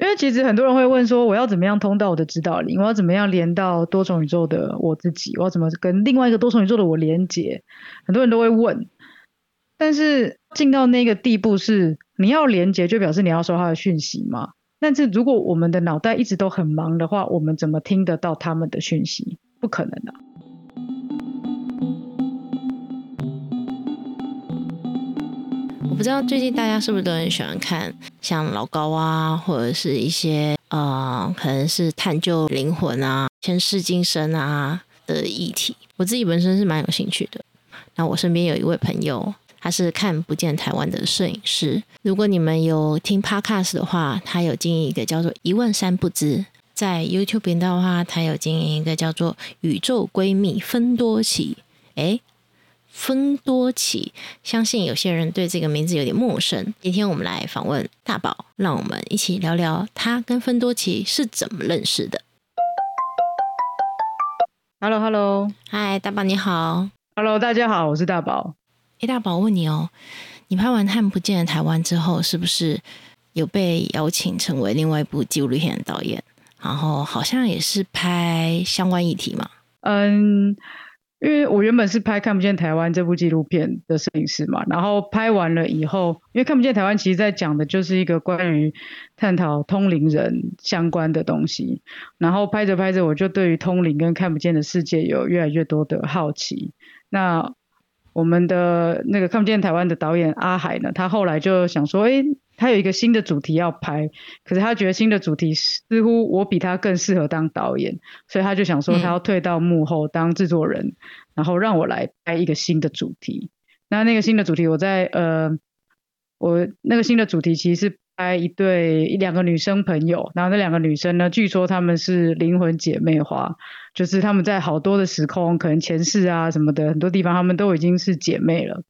因为其实很多人会问说，我要怎么样通到我的指导灵？我要怎么样连到多重宇宙的我自己？我要怎么跟另外一个多重宇宙的我连接？很多人都会问。但是进到那个地步是你要连接，就表示你要收他的讯息嘛。但是如果我们的脑袋一直都很忙的话，我们怎么听得到他们的讯息？不可能的。我不知道最近大家是不是都很喜欢看像老高啊，或者是一些呃，可能是探究灵魂啊、前世今生啊的议题。我自己本身是蛮有兴趣的。那我身边有一位朋友，他是看不见台湾的摄影师。如果你们有听 Podcast 的话，他有经营一个叫做“一问三不知”。在 YouTube 频道的话，他有经营一个叫做“宇宙闺蜜分多奇”。诶。分多奇，相信有些人对这个名字有点陌生。今天我们来访问大宝，让我们一起聊聊他跟分多奇是怎么认识的。Hello，Hello，嗨，大宝你好。Hello，大家好，我是大宝。哎，大宝问你哦，你拍完《看不见的台湾》之后，是不是有被邀请成为另外一部纪录片的导演？然后好像也是拍相关议题嘛？嗯。因为我原本是拍《看不见台湾》这部纪录片的摄影师嘛，然后拍完了以后，因为《看不见台湾》其实在讲的就是一个关于探讨通灵人相关的东西，然后拍着拍着，我就对于通灵跟看不见的世界有越来越多的好奇。那我们的那个《看不见台湾》的导演阿海呢，他后来就想说，哎。他有一个新的主题要拍，可是他觉得新的主题似乎我比他更适合当导演，所以他就想说他要退到幕后当制作人，然后让我来拍一个新的主题。那那个新的主题，我在呃，我那个新的主题其实是拍一对一两个女生朋友，然后那两个女生呢，据说她们是灵魂姐妹花，就是她们在好多的时空，可能前世啊什么的很多地方，她们都已经是姐妹了，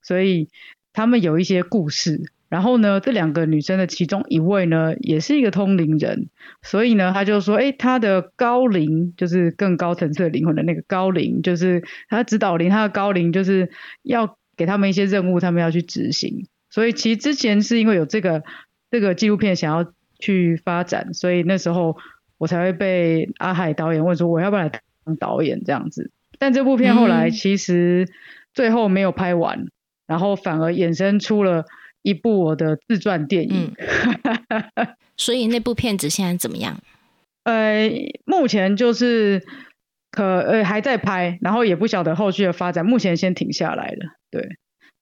所以她们有一些故事。然后呢，这两个女生的其中一位呢，也是一个通灵人，所以呢，他就说，哎，他的高龄就是更高层次的灵魂的那个高龄，就是他指导灵，他的高龄就是要给他们一些任务，他们要去执行。所以其实之前是因为有这个这个纪录片想要去发展，所以那时候我才会被阿海导演问说，我要不要来当导演这样子。但这部片后来其实最后没有拍完，然后反而衍生出了。一部我的自传电影，所以那部片子现在怎么样？呃，目前就是可呃还在拍，然后也不晓得后续的发展，目前先停下来了。对，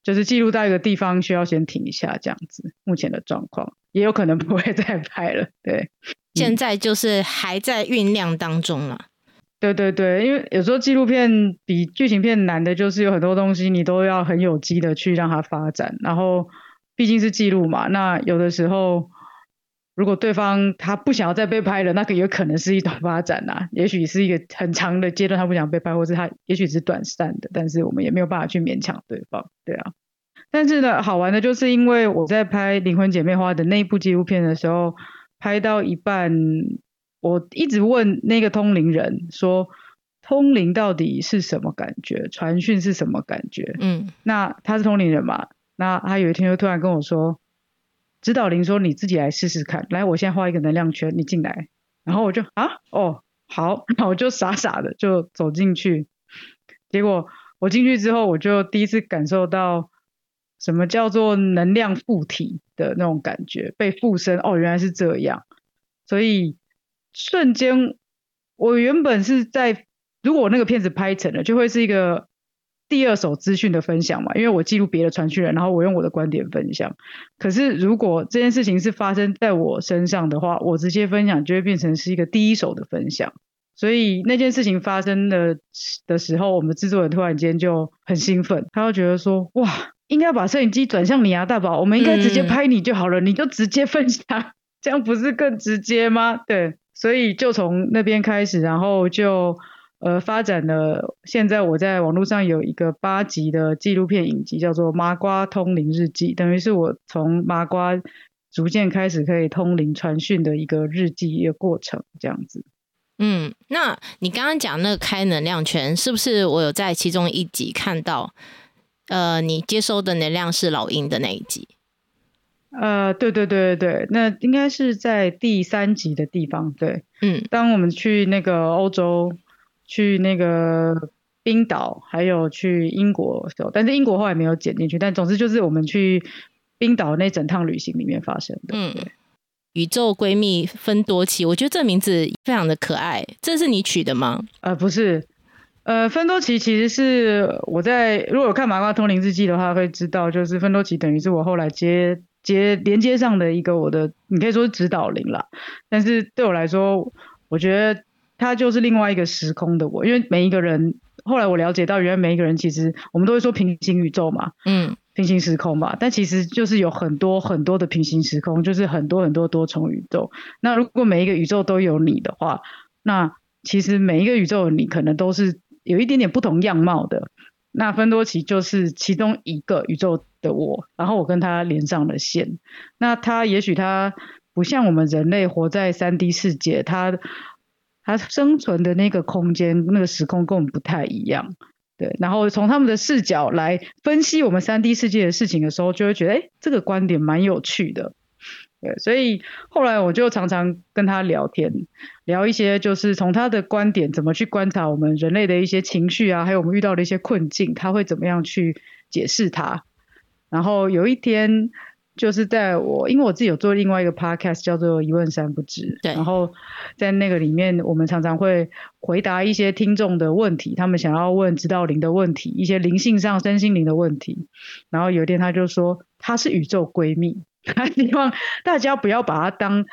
就是记录到一个地方需要先停一下这样子，目前的状况也有可能不会 再拍了。对，现在就是还在酝酿当中了。对对对，因为有时候纪录片比剧情片难的就是有很多东西你都要很有机的去让它发展，然后。毕竟是记录嘛，那有的时候，如果对方他不想要再被拍了，那个有可能是一种发展呐。也许是一个很长的阶段，他不想被拍，或是他也许是短暂的，但是我们也没有办法去勉强对方，对啊。但是呢，好玩的就是因为我在拍《灵魂姐妹花》的那一部纪录片的时候，拍到一半，我一直问那个通灵人说，通灵到底是什么感觉？传讯是什么感觉？嗯，那他是通灵人嘛？那他有一天就突然跟我说，指导灵说你自己来试试看，来，我现在画一个能量圈，你进来。然后我就啊，哦，好，那我就傻傻的就走进去。结果我进去之后，我就第一次感受到什么叫做能量附体的那种感觉，被附身。哦，原来是这样。所以瞬间，我原本是在，如果那个片子拍成了，就会是一个。第二手资讯的分享嘛，因为我记录别的传讯人，然后我用我的观点分享。可是如果这件事情是发生在我身上的话，我直接分享就会变成是一个第一手的分享。所以那件事情发生的的时候，我们制作人突然间就很兴奋，他就觉得说：哇，应该把摄影机转向你啊，大宝，我们应该直接拍你就好了，你就直接分享，这样不是更直接吗？对，所以就从那边开始，然后就。呃，发展了。现在我在网络上有一个八集的纪录片影集，叫做《麻瓜通灵日记》，等于是我从麻瓜逐渐开始可以通灵传讯的一个日记一个过程，这样子。嗯，那你刚刚讲那个开能量圈，是不是我有在其中一集看到？呃，你接收的能量是老鹰的那一集。呃，对对对对对，那应该是在第三集的地方。对，嗯当我们去那个欧洲，去那个冰岛，还有去英国的时候，但是英国后来没有剪进去。但总之就是我们去冰岛那整趟旅行里面发生的。嗯，宇宙闺蜜分多奇，我觉得这名字非常的可爱，这是你取的吗？呃，不是，呃，芬多奇其实是我在如果有看《麻瓜通灵日记》的话，会知道，就是芬多奇等于是我后来接接连接上的一个我的，你可以说是指导灵啦。但是对我来说，我觉得他就是另外一个时空的我，因为每一个人，后来我了解到，原来每一个人其实我们都会说平行宇宙嘛，嗯平行时空嘛，但其实就是有很多很多的平行时空，就是很多很多多重宇宙。那如果每一个宇宙都有你的话，那其实每一个宇宙的你可能都是有一点点不同样貌的。那芬多奇就是其中一个宇宙的我，然后我跟他连上了线。那他也许他不像我们人类活在三 D 世界，他他生存的那个空间、那个时空跟我们不太一样。对，然后从他们的视角来分析我们三 D 世界的事情的时候，就会觉得，哎，这个观点蛮有趣的。对，所以后来我就常常跟他聊天，聊一些就是从他的观点怎么去观察我们人类的一些情绪啊，还有我们遇到的一些困境，他会怎么样去解释它。然后有一天，就是在我因为我自己有做另外一个 podcast 叫做一问三不知，对然后在那个里面，我们常常会回答一些听众的问题，他们想要问知道灵的问题，一些灵性上、身心灵的问题。然后有一天他就说，她是宇宙闺蜜，他希望大家不要把她当，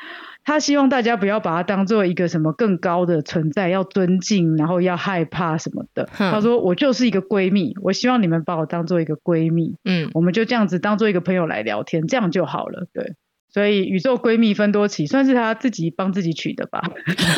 他希望大家不要把她当做一个什么更高的存在，要尊敬，然后要害怕什么的。哼他说我就是一个闺蜜，我希望你们把我当做一个闺蜜，嗯，我们就这样子当做一个朋友来聊天，这样就好了。对，所以宇宙闺蜜分多奇算是他自己帮自己取的吧。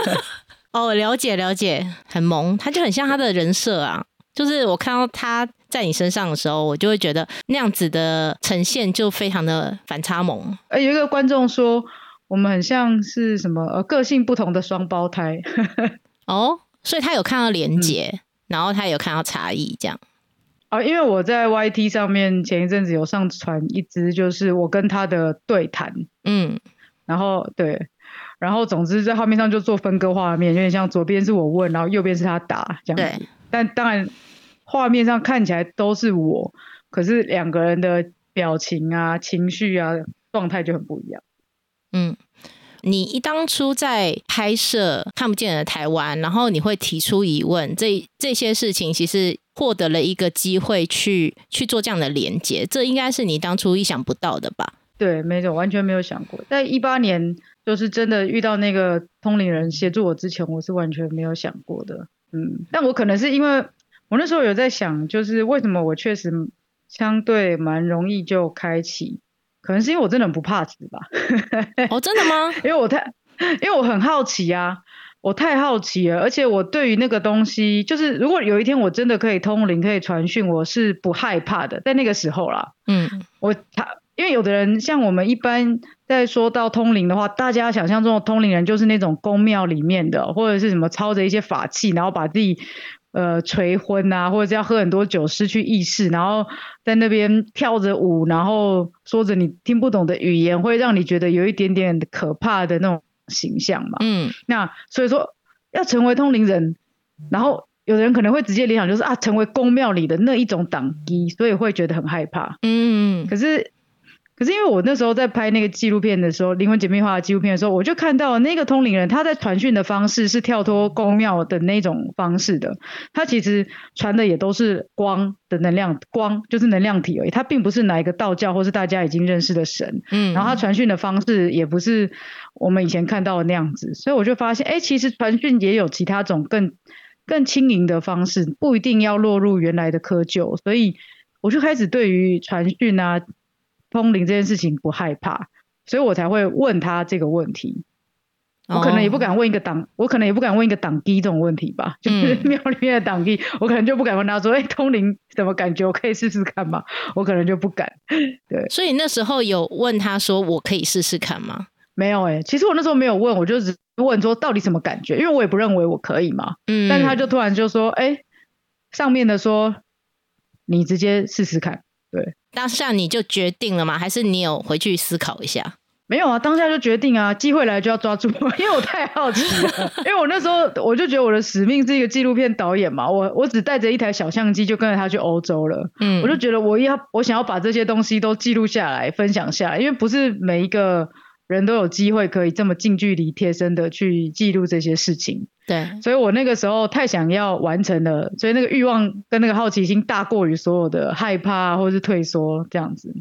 哦，了解了解，很萌，他就很像他的人设啊。就是我看到他在你身上的时候，我就会觉得那样子的呈现就非常的反差萌。呃，有一个观众说我们很像是什么呃个性不同的双胞胎。哦，所以他有看到连结，然后他有看到差异，这样。啊，因为我在 YT 上面前一阵子有上传一支，就是我跟他的对谈，嗯然后对，然后总之在画面上就做分割画面，有点像左边是我问，然后右边是他答这样子对。但当然画面上看起来都是我，可是两个人的表情啊、情绪啊、状态就很不一样。嗯。你一当初在拍摄看不见的台湾，然后你会提出疑问，这这些事情其实获得了一个机会去去做这样的连接，这应该是你当初意想不到的吧？对，没错，完全没有想过。在一八年，就是真的遇到那个通灵人协助我之前，我是完全没有想过的。嗯，但我可能是因为我那时候有在想，就是为什么我确实相对蛮容易就开启，可能是因为我真的很不怕死吧。哦，真的吗？因为我太，因为我很好奇啊，我太好奇了，而且我对于那个东西，就是如果有一天我真的可以通灵，可以传讯，我是不害怕的。在那个时候啦，嗯我他，因为有的人像我们一般在说到通灵的话，大家想象中的通灵人就是那种宫庙里面的，或者是什么操着一些法器，然后把自己呃垂昏啊，或者是要喝很多酒失去意识，然后在那边跳着舞，然后说着你听不懂的语言，会让你觉得有一点点可怕的那种形象嘛。嗯那所以说要成为通灵人，然后有的人可能会直接联想就是啊，成为宫庙里的那一种党机，所以会觉得很害怕。嗯可是，可是因为我那时候在拍那个纪录片的时候，灵魂姐妹花的纪录片的时候，我就看到那个通灵人他在传讯的方式是跳脱宫庙的那种方式的，他其实传的也都是光的能量，光就是能量体而已，他并不是哪一个道教或是大家已经认识的神，嗯，然后他传讯的方式也不是我们以前看到的那样子，所以我就发现，哎，其实传讯也有其他种更更轻盈的方式，不一定要落入原来的窠臼，所以我就开始对于传讯啊、通灵这件事情不害怕，所以我才会问他这个问题。我可能也不哦敢问一个党，我可能也不敢问一个党低这种问题吧，就是嗯庙里面的党机，我可能就不敢问他说，哎，通灵什么感觉？我可以试试看吗？我可能就不敢。对所以那时候有问他说：“我可以试试看吗没有哎、其实我那时候没有问，我就只问说到底什么感觉，因为我也不认为我可以嘛。？”嗯，但是他就突然就说，哎、上面的说你直接试试看。当下你就决定了吗？还是你有回去思考一下？没有啊，当下就决定啊，机会来就要抓住，因为我太好奇了。因为我那时候我就觉得我的使命是一个纪录片导演嘛，我我只带着一台小相机就跟着他去欧洲了。嗯，我就觉得我要我想要把这些东西都记录下来，分享下来，因为不是每一个人都有机会可以这么近距离、贴身的去记录这些事情。对，所以我那个时候太想要完成了，所以那个欲望跟那个好奇心大过于所有的害怕或是退缩这样子。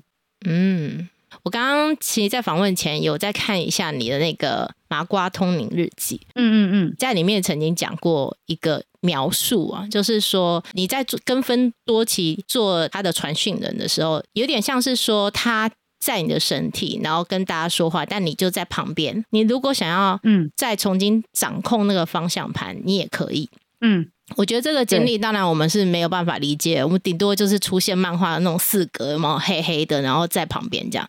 嗯。我刚刚其实，在访问前有在看一下你的那个麻瓜通灵日记，嗯嗯嗯，在里面曾经讲过一个描述啊，就是说你在跟分多奇做他的传讯人的时候，有点像是说他在你的身体，然后跟大家说话，但你就在旁边。你如果想要嗯再重新掌控那个方向盘，你也可以，嗯。我觉得这个经历，当然我们是没有办法理解。我们顶多就是出现漫画的那种四格嘛，黑黑的，然后在旁边这样，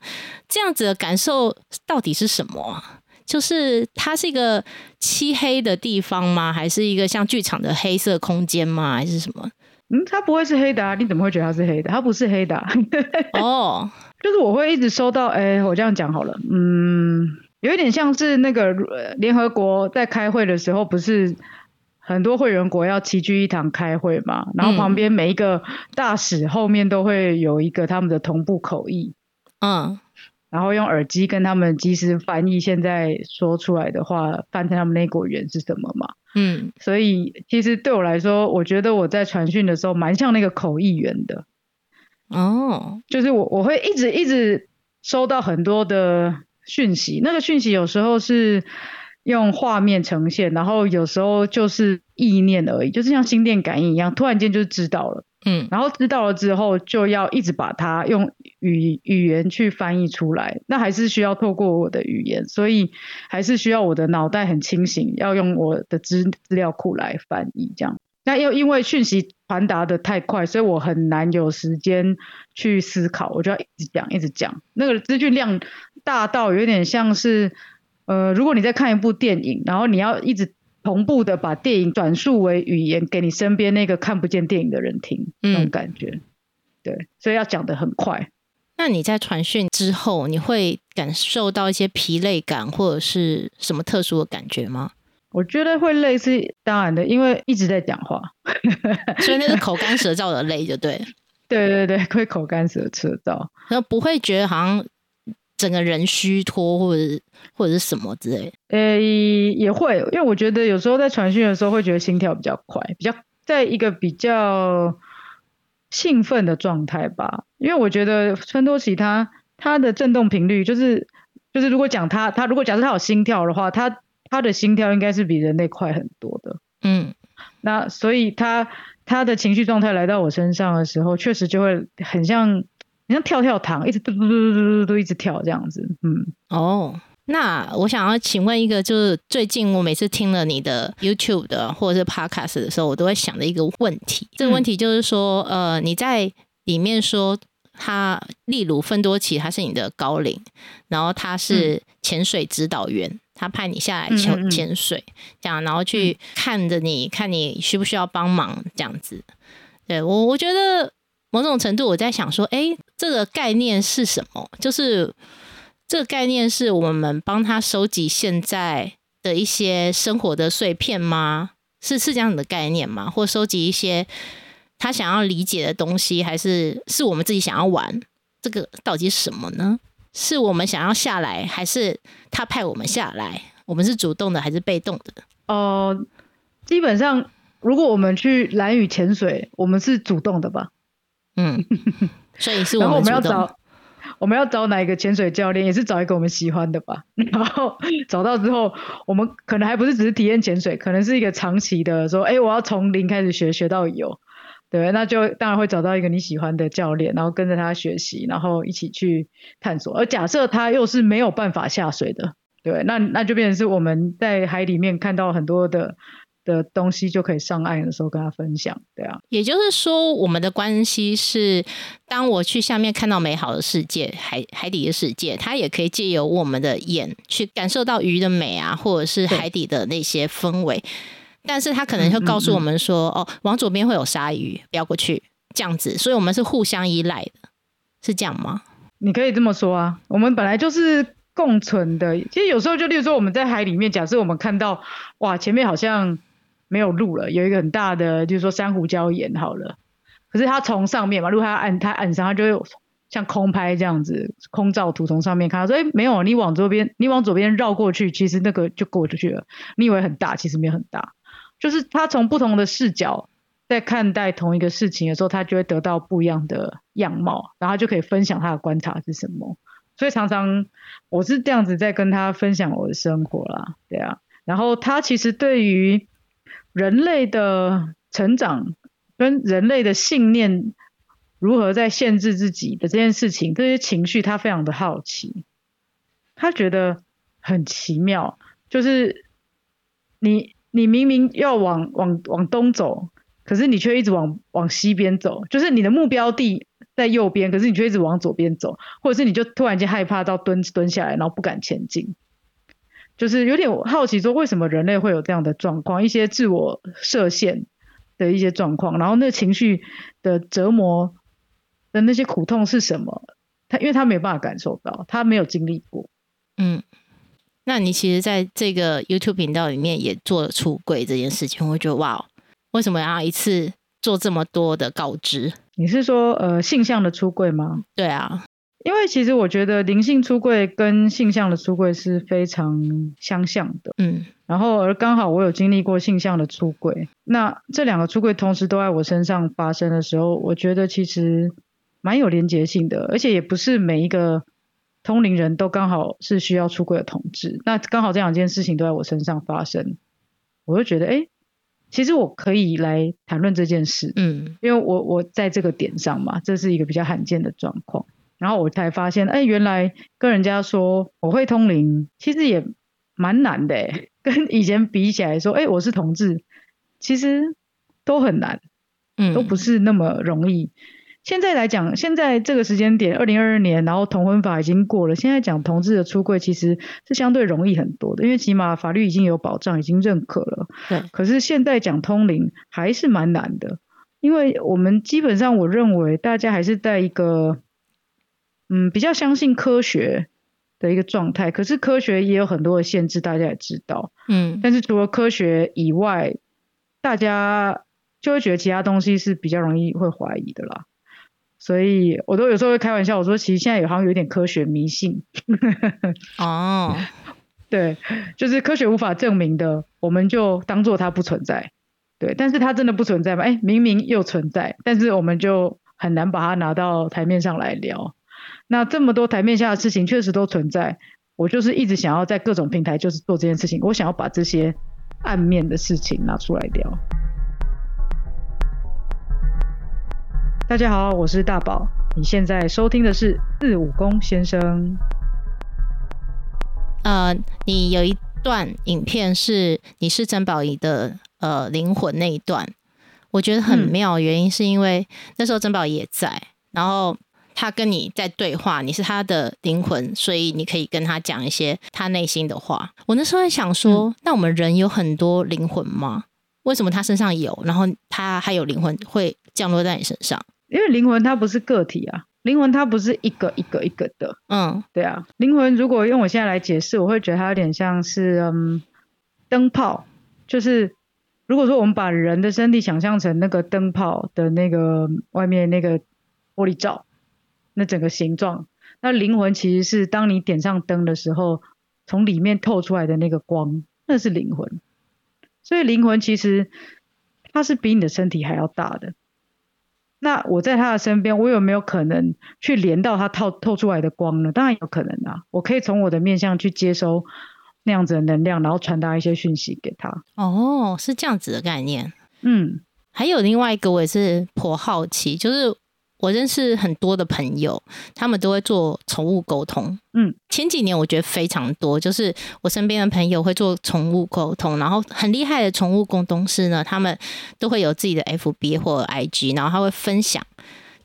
这样子的感受到底是什么？就是它是一个漆黑的地方吗？还是一个像剧场的黑色空间吗？还是什么？嗯，它不会是黑的啊？你怎么会觉得它是黑的？它不是黑的。哦，就是我会一直收到，哎，我这样讲好了，嗯，有一点像是那个联合国在开会的时候，不是？很多会员国要齐聚一堂开会嘛，然后旁边每一个大使后面都会有一个他们的同步口译，嗯，然后用耳机跟他们及时翻译现在说出来的话，翻成他们那国语言是什么嘛，嗯，所以其实对我来说，我觉得我在传讯的时候蛮像那个口译员的，哦，就是我我会一直一直收到很多的讯息，那个讯息有时候是。用画面呈现，然后有时候就是意念而已，就是像心电感应一样，突然间就知道了。嗯，然后知道了之后，就要一直把它用语语言去翻译出来，那还是需要透过我的语言，所以还是需要我的脑袋很清醒，要用我的资资料库来翻译这样。那又因为讯息传达的太快，所以我很难有时间去思考，我就要一直讲一直讲，那个资讯量大到有点像是。呃，如果你在看一部电影，然后你要一直同步的把电影转述为语言给你身边那个看不见电影的人听，那种感觉，对，所以要讲的很快。那你在传讯之后，你会感受到一些疲累感或者是什么特殊的感觉吗？我觉得会累是当然的，因为一直在讲话，所以那个口干舌燥的累就对。对对对，会口干舌舌燥，然后不会觉得好像。整个人虚脱，或者或者是什么之类，呃，也会，因为我觉得有时候在传讯的时候会觉得心跳比较快，比较在一个比较兴奋的状态吧。因为我觉得春多奇他他的震动频率就是就是如果讲他他如果假设他有心跳的话，他他的心跳应该是比人类快很多的。嗯，那所以他他的情绪状态来到我身上的时候，确实就会很像。你像跳跳糖，一直嘟嘟嘟嘟嘟嘟都一直跳这样子，嗯，哦，那我想要请问一个，就是最近我每次听了你的 YouTube 的或者是 Podcast 的时候，我都会想的一个问题。这个问题就是说，呃，你在里面说他，例如芬多奇，他是你的高龄，然后他是潜水指导员，他派你下来潜潜水，这样，然后去看着你看你需不需要帮忙这样子。对我，我觉得。某种程度，我在想说，哎，这个概念是什么？就是这个概念是我们帮他收集现在的一些生活的碎片吗？是是这样的概念吗？或收集一些他想要理解的东西，还是是我们自己想要玩？这个到底是什么呢？是我们想要下来，还是他派我们下来？我们是主动的还是被动的？哦，基本上，如果我们去蓝屿潜水，我们是主动的吧？嗯，所以是 我们要找，我们要找哪一个潜水教练，也是找一个我们喜欢的吧。然后找到之后，我们可能还不是只是体验潜水，可能是一个长期的，说，哎，我要从零开始学，学到有，对，那就当然会找到一个你喜欢的教练，然后跟着他学习，然后一起去探索。而假设他又是没有办法下水的，对，那那就变成是我们在海里面看到很多的。的东西就可以上岸的时候跟他分享，对啊。也就是说，我们的关系是，当我去下面看到美好的世界，海海底的世界，他也可以借由我们的眼去感受到鱼的美啊，或者是海底的那些氛围。但是他可能会告诉我们说，哦，往左边会有鲨鱼，不要过去，这样子。所以我们是互相依赖的，是这样吗？你可以这么说啊，我们本来就是共存的。其实有时候就例如说我们在海里面，假设我们看到哇前面好像没有路了，有一个很大的就是说珊瑚礁岩好了，可是它从上面嘛，如果它按它按上，它就会像空拍这样子空照图从上面看到说，哎没有，你往左边你往左边绕过去，其实那个就过出去了。你以为很大，其实没有很大，就是他从不同的视角。在看待同一个事情的时候，他就会得到不一样的样貌，然后就可以分享他的观察是什么。所以常常我是这样子在跟他分享我的生活啦，对啊。然后他其实对于人类的成长跟人类的信念如何在限制自己的这件事情，这些情绪他非常的好奇，他觉得很奇妙，就是你你明明要往往往东走。可是你却一直往往西边走，就是你的目标地在右边，可是你却一直往左边走，或者是你就突然间害怕到蹲蹲下来，然后不敢前进，就是有点好奇说为什么人类会有这样的状况，一些自我设限的一些状况，然后那情绪的折磨的那些苦痛是什么？他因为他没有办法感受到，他没有经历过。嗯，那你其实在这个 YouTube 频道里面也做了出柜这件事情，我觉得哇。为什么要一次做这么多的告知？你是说呃性向的出柜吗？对啊，因为其实我觉得灵性出柜跟性向的出柜是非常相像的。嗯，然后而刚好我有经历过性向的出柜，那这两个出柜同时都在我身上发生的时候，我觉得其实蛮有连结性的，而且也不是每一个通灵人都刚好是需要出柜的同志，那刚好这两件事情都在我身上发生，我就觉得哎。其实我可以来谈论这件事，嗯，因为我我在这个点上嘛，这是一个比较罕见的状况，然后我才发现，哎，原来跟人家说我会通灵，其实也蛮难的，跟以前比起来说，哎，我是同志，其实都很难，嗯，都不是那么容易。现在来讲，现在这个时间点，二零二二年，然后同婚法已经过了，现在讲同志的出柜其实是相对容易很多的，因为起码法律已经有保障，已经认可了。对。可是现在讲通灵还是蛮难的，因为我们基本上我认为大家还是在一个嗯比较相信科学的一个状态，可是科学也有很多的限制，大家也知道。嗯。但是除了科学以外，大家就会觉得其他东西是比较容易会怀疑的啦。所以，我都有时候会开玩笑，我说其实现在有好像有点科学迷信。哦，对，就是科学无法证明的，我们就当做它不存在。对，但是它真的不存在吗？哎，明明又存在，但是我们就很难把它拿到台面上来聊。那这么多台面下的事情确实都存在，我就是一直想要在各种平台就是做这件事情，我想要把这些暗面的事情拿出来聊。大家好，我是大宝。你现在收听的是四武功先生。呃，你有一段影片是你是曾宝仪的呃灵魂那一段，我觉得很妙。原因是因为那时候曾宝仪也在，然后他跟你在对话，你是他的灵魂，所以你可以跟他讲一些他内心的话。我那时候在想说，那我们人有很多灵魂吗？为什么他身上有，然后他还有灵魂会降落在你身上？因为灵魂它不是个体啊，灵魂它不是一个一个一个的，嗯，对啊，灵魂如果用我现在来解释，我会觉得它有点像是嗯灯泡，就是如果说我们把人的身体想象成那个灯泡的那个外面那个玻璃罩，那整个形状，那灵魂其实是当你点上灯的时候，从里面透出来的那个光，那是灵魂，所以灵魂其实它是比你的身体还要大的。那我在他的身边，我有没有可能去连到他透透出来的光呢？当然有可能啊，我可以从我的面相去接收那样子的能量，然后传达一些讯息给他。哦，是这样子的概念。嗯，还有另外一个，我也是颇好奇，就是。我认识很多的朋友，他们都会做宠物沟通。嗯，前几年我觉得非常多，就是我身边的朋友会做宠物沟通，然后很厉害的宠物沟通师呢，他们都会有自己的 FB 或 IG，然后他会分享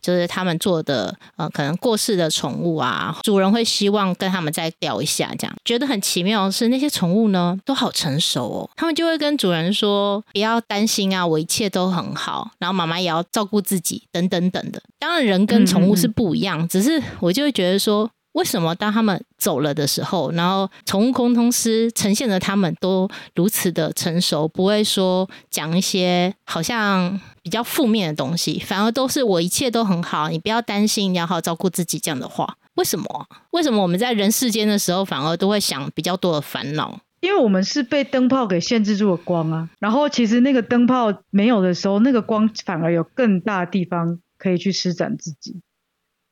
就是他们做的呃，可能过世的宠物啊，主人会希望跟他们再聊一下，这样觉得很奇妙的是，那些宠物呢都好成熟哦，他们就会跟主人说不要担心啊，我一切都很好，然后妈妈也要照顾自己，等等等的。当然，人跟宠物是不一样，只是我就会觉得说。为什么当他们走了的时候，然后宠物沟通师呈现的他们都如此的成熟，不会说讲一些好像比较负面的东西，反而都是我一切都很好，你不要担心，你要好好照顾自己这样的话？为什么？为什么我们在人世间的时候，反而都会想比较多的烦恼？因为我们是被灯泡给限制住了光啊，然后其实那个灯泡没有的时候，那个光反而有更大的地方可以去施展自己，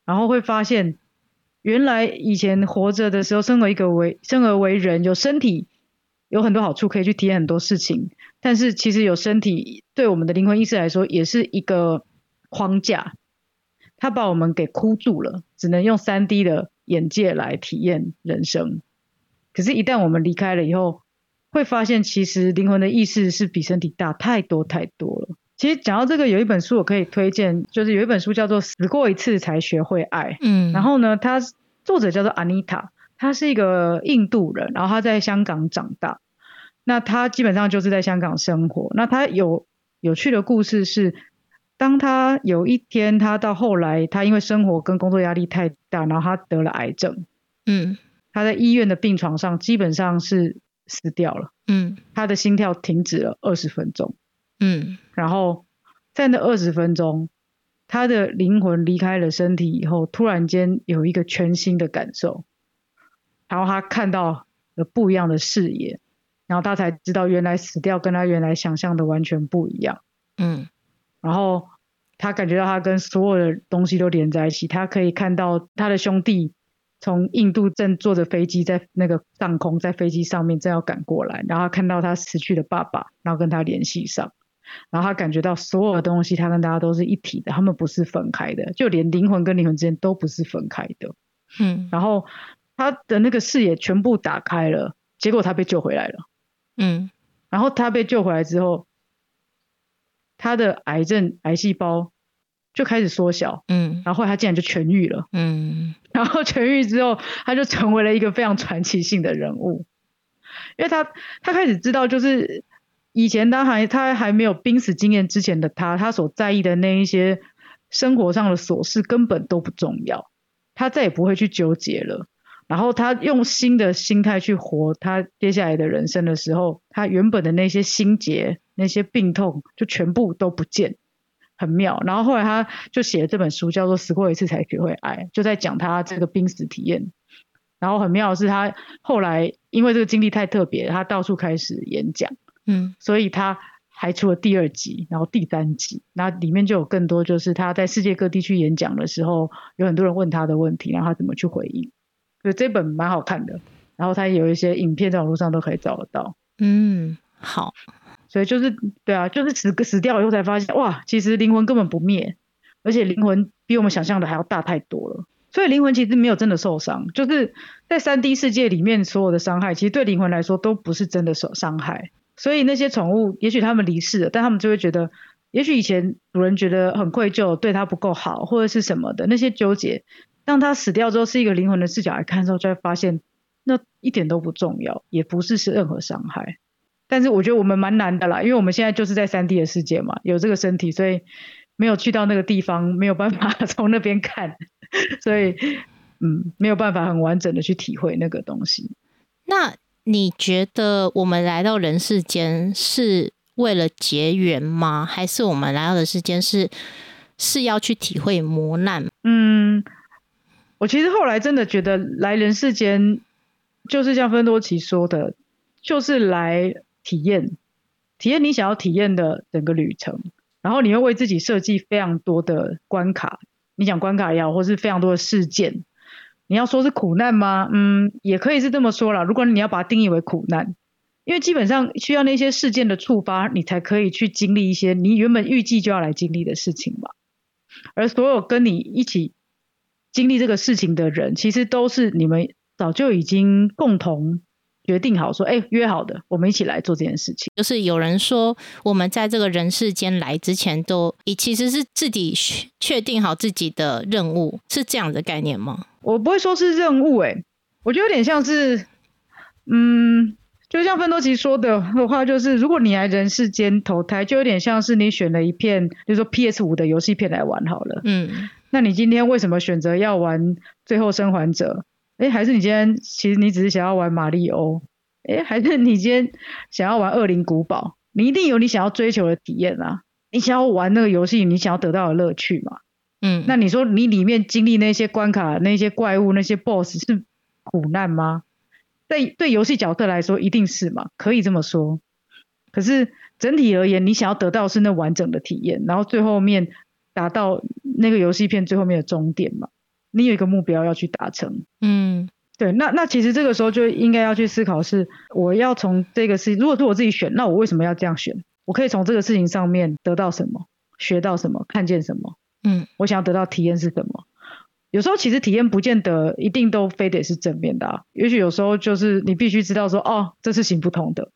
然后会发现。原来以前活着的时候，生而一个为生而为人，有身体有很多好处，可以去体验很多事情。但是其实有身体对我们的灵魂意识来说，也是一个框架，它把我们给箍住了，只能用三 D 的眼界来体验人生。可是，一旦我们离开了以后，会发现其实灵魂的意识是比身体大太多太多了。其实讲到这个，有一本书我可以推荐，就是有一本书叫做《死过一次才学会爱》。嗯，然后呢，它作者叫做 Anita，他是一个印度人，然后他在香港长大。那他基本上就是在香港生活。那他有有趣的故事是，当他有一天，他到后来，他因为生活跟工作压力太大，然后他得了癌症。嗯，他在医院的病床上基本上是死掉了。嗯，他的心跳停止了二十分钟。嗯，然后在那二十分钟，他的灵魂离开了身体以后，突然间有一个全新的感受，然后他看到了不一样的视野，然后他才知道原来死掉跟他原来想象的完全不一样。嗯，然后他感觉到他跟所有的东西都连在一起，他可以看到他的兄弟从印度正坐着飞机在那个上空，在飞机上面正要赶过来，然后他看到他死去的爸爸，然后跟他联系上。然后他感觉到所有的东西，他跟大家都是一体的，他们不是分开的，就连灵魂跟灵魂之间都不是分开的。嗯，然后他的那个视野全部打开了，结果他被救回来了。嗯，然后他被救回来之后，他的癌症癌细胞就开始缩小。嗯，然后他竟然就痊愈了。嗯，然后痊愈之后，他就成为了一个非常传奇性的人物，因为他他开始知道就是。以前他还他还没有濒死经验之前的他，他所在意的那一些生活上的琐事根本都不重要，他再也不会去纠结了。然后他用新的心态去活他接下来的人生的时候，他原本的那些心结、那些病痛就全部都不见，很妙。然后后来他就写了这本书，叫做《死过一次才学会爱》，就在讲他这个濒死体验。然后很妙的是，他后来因为这个经历太特别，他到处开始演讲。嗯，所以他还出了第二集，然后第三集，那里面就有更多，就是他在世界各地去演讲的时候，有很多人问他的问题，然后他怎么去回应。所以这本蛮好看的，然后它有一些影片在网络上都可以找得到。嗯，好，所以就是对啊，就是死死掉以后才发现，哇，其实灵魂根本不灭，而且灵魂比我们想象的还要大太多了。所以灵魂其实没有真的受伤，就是在三 D 世界里面所有的伤害，其实对灵魂来说都不是真的受伤害。所以那些宠物，也许他们离世了，但他们就会觉得，也许以前主人觉得很愧疚，对他不够好，或者是什么的那些纠结，当他死掉之后，是一个灵魂的视角来看的时候，就会发现那一点都不重要，也不是是任何伤害。但是我觉得我们蛮难的啦，因为我们现在就是在三 D 的世界嘛，有这个身体，所以没有去到那个地方，没有办法 从那边看，所以嗯，没有办法很完整的去体会那个东西。那。你觉得我们来到人世间是为了结缘吗？还是我们来到的世间是是要去体会磨难？嗯，我其实后来真的觉得来人世间就是像芬多奇说的，就是来体验，体验你想要体验的整个旅程，然后你会为自己设计非常多的关卡，你讲关卡也好，或是非常多的事件。你要说是苦难吗？嗯，也可以是这么说啦。如果你要把它定义为苦难，因为基本上需要那些事件的触发，你才可以去经历一些你原本预计就要来经历的事情嘛。而所有跟你一起经历这个事情的人，其实都是你们早就已经共同决定好说，哎，约好的，我们一起来做这件事情。就是有人说，我们在这个人世间来之前，都其实是自己确定好自己的任务，是这样的概念吗？我不会说是任务，哎，我觉得有点像是，嗯，就像芬多奇说的话，就是如果你来人世间投胎，就有点像是你选了一片，就说 PS 五的游戏片来玩好了。嗯，那你今天为什么选择要玩《最后生还者》？哎，还是你今天其实你只是想要玩马里欧？哎，还是你今天想要玩恶灵古堡？你一定有你想要追求的体验啊！你想要玩那个游戏，你想要得到的乐趣嘛？嗯，那你说你里面经历那些关卡、那些怪物、那些 BOSS 是苦难吗？对对，游戏角色来说一定是嘛，可以这么说。可是整体而言，你想要得到是那完整的体验，然后最后面达到那个游戏片最后面的终点嘛？你有一个目标要去达成，嗯，对，那那其实这个时候就应该要去思考是，我要从这个事，如果是我自己选，那我为什么要这样选？我可以从这个事情上面得到什么，学到什么，看见什么？嗯，我想要得到体验是什么？有时候其实体验不见得一定都非得是正面的，啊，也许有时候就是你必须知道说，哦，这是行不通的。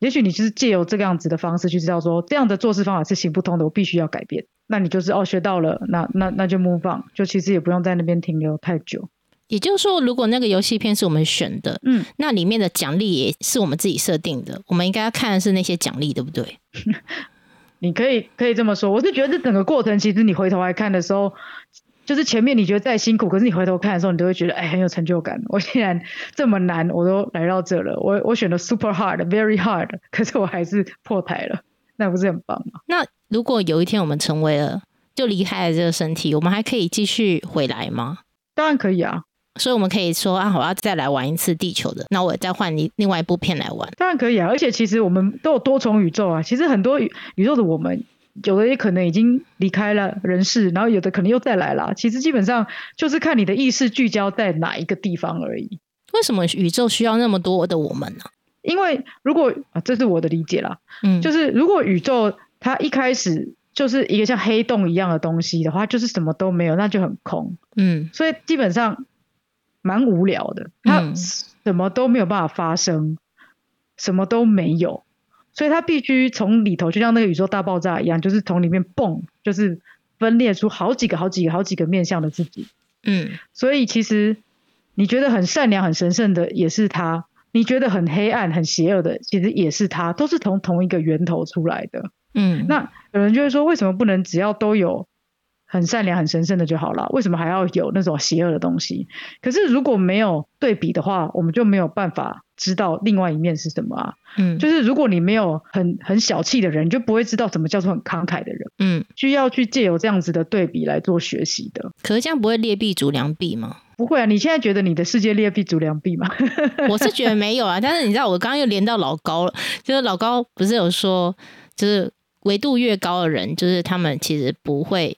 也许你就是借由这个样子的方式去知道说，这样的做事方法是行不通的，我必须要改变。那你就是哦，学到了，那那那就 move on，就其实也不用在那边停留太久。也就是说，如果那个游戏片是我们选的，嗯，那里面的奖励也是我们自己设定的，我们应该要看的是那些奖励，对不对？你可以可以这么说，我是觉得这整个过程，其实你回头来看的时候。就是前面你觉得再辛苦，可是你回头看的时候，你都会觉得哎很有成就感。我竟然这么难，我都来到这了，我我选的 super hard，very hard，可是我还是破台了，那不是很棒吗？那如果有一天我们成为了，就离开了这个身体，我们还可以继续回来吗？当然可以啊，所以我们可以说啊，我要再来玩一次地球的，那我再换另另外一部片来玩。当然可以啊，而且其实我们都有多重宇宙啊，其实很多宇宇宙的我们。有的也可能已经离开了人世，然后有的可能又再来了。其实基本上就是看你的意识聚焦在哪一个地方而已。为什么宇宙需要那么多的我们呢？因为如果啊，这是我的理解啦，嗯，就是如果宇宙它一开始就是一个像黑洞一样的东西的话，就是什么都没有，那就很空，嗯，所以基本上蛮无聊的，它什么都没有办法发生，什么都没有。所以它必须从里头，就像那个宇宙大爆炸一样，就是从里面蹦，就是分裂出好几个、好几个、好几个面向的自己。嗯，所以其实你觉得很善良、很神圣的也是他，你觉得很黑暗、很邪恶的其实也是他，都是从同一个源头出来的。嗯，那有人就会说，为什么不能只要都有很善良、很神圣的就好了？为什么还要有那种邪恶的东西？可是如果没有对比的话，我们就没有办法。知道另外一面是什么啊？嗯，就是如果你没有很很小气的人，你就不会知道什么叫做很慷慨的人。嗯，需要去借由这样子的对比来做学习的。可是这样不会劣币逐良币吗？不会啊！你现在觉得你的世界劣币逐良币吗？我是觉得没有啊。但是你知道，我刚刚又连到老高了，就是老高不是有说，就是维度越高的人，就是他们其实不会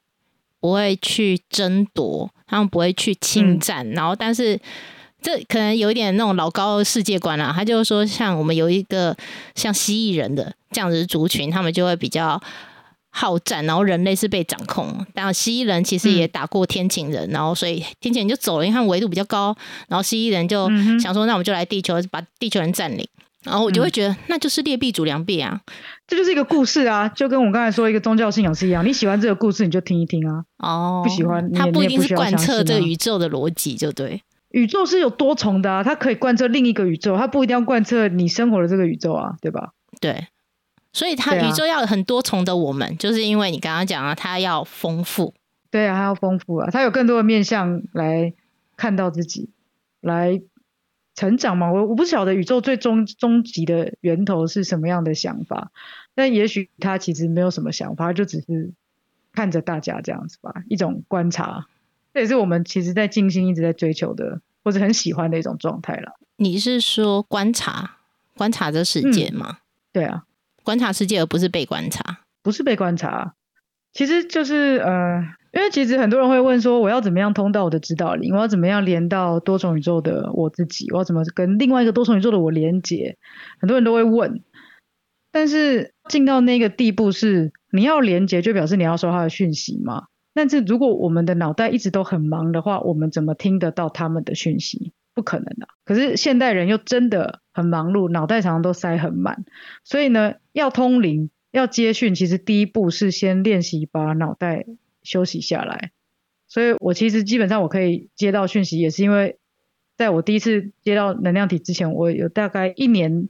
不会去争夺，他们不会去侵占，然后但是。这可能有一点那种老高世界观啦，他就是说，像我们有一个像蜥蜴人的这样子族群，他们就会比较好战，然后人类是被掌控。但蜥蜴人其实也打过天琴人，然后所以天琴人就走了，因为他们维度比较高，然后蜥蜴人就想说，那我们就来地球把地球人占领。然后我就会觉得，那就是劣币逐良币啊，这就是一个故事啊，就跟我刚才说一个宗教信仰是一样，你喜欢这个故事你就听一听啊，哦，不喜欢它不一定是贯彻这个宇宙的逻辑，就对。宇宙是有多重的啊，它可以贯彻另一个宇宙，它不一定要贯彻你生活的这个宇宙啊，对吧？对，所以它宇宙要有很多重的我们，就是因为你刚刚讲了，它要丰富。对啊，它要丰富啊，它有更多的面向来看到自己，来成长嘛。我我不晓得宇宙最终终极的源头是什么样的想法，但也许他其实没有什么想法，就只是看着大家这样子吧，一种观察。这也是我们其实，在静心一直在追求的，或者很喜欢的一种状态了。你是说观察观察这世界吗？对啊，观察世界而不是被观察，不是被观察。其实就是呃，因为其实很多人会问说，我要怎么样通到我的指导灵？我要怎么样连到多重宇宙的我自己？我要怎么跟另外一个多重宇宙的我连接？很多人都会问。但是进到那个地步，是你要连接，就表示你要收他的讯息吗？但是如果我们的脑袋一直都很忙的话，我们怎么听得到他们的讯息？不可能的。可是现代人又真的很忙碌，脑袋常常都塞很满，所以呢，要通灵、要接讯，其实第一步是先练习把脑袋休息下来。所以我其实基本上我可以接到讯息，也是因为在我第一次接到能量体之前，我有大概一年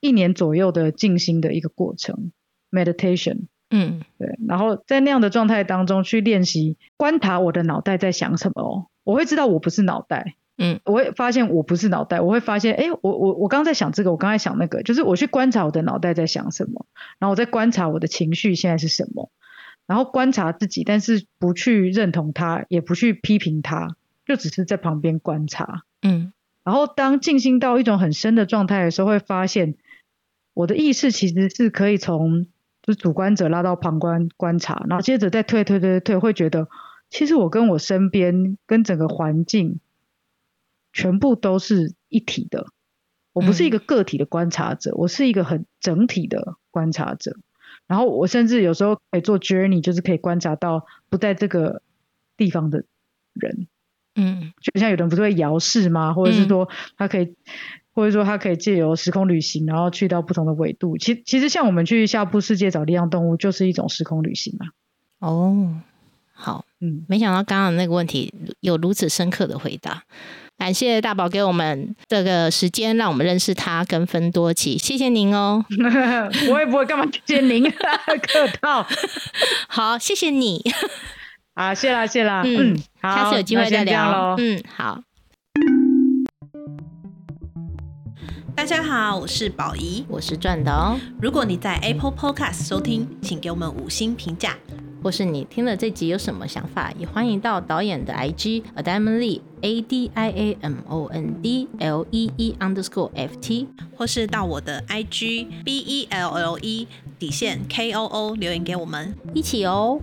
一年左右的静心的一个过程，meditation。嗯，对，然后在那样的状态当中去练习观察我的脑袋在想什么哦，我会知道我不是脑袋，嗯，我会发现我不是脑袋，我会发现，哎，我我我刚刚在想这个，我刚才想那个，就是我去观察我的脑袋在想什么，然后我在观察我的情绪现在是什么，然后观察自己，但是不去认同他，也不去批评他，就只是在旁边观察，嗯，然后当静心到一种很深的状态的时候，会发现我的意识其实是可以从就是主观者拉到旁观观察，然后接着再退退退退，会觉得其实我跟我身边跟整个环境全部都是一体的，我不是一个个体的观察者，我是一个很整体的观察者。然后我甚至有时候可以做 journey，就是可以观察到不在这个地方的人，嗯。就像有人不是会遥视吗？或者是嗯。说他可以，或者说它可以借由时空旅行，然后去到不同的纬度。其其实像我们去下部世界找力量动物，就是一种时空旅行嘛。哦，好，嗯，没想到刚刚那个问题有如此深刻的回答。感谢大宝给我们这个时间，让我们认识他跟芬多奇，谢谢您哦。我 也不会干嘛谢谢您，客套。好，谢谢你。好，谢啦谢啦，嗯嗯，好，下次有机会再聊。咯嗯，好。大家好，我是宝仪。我是赚的哦，如果你在 Apple Podcast 收听，请给我们五星评价。或是你听了这集有什么想法，也欢迎到导演的 IG A Diamond Lee A D I A M O N D L E E underscore F T 或是到我的 IG B E L L E 底线 K O O 留言给我们。一起哦。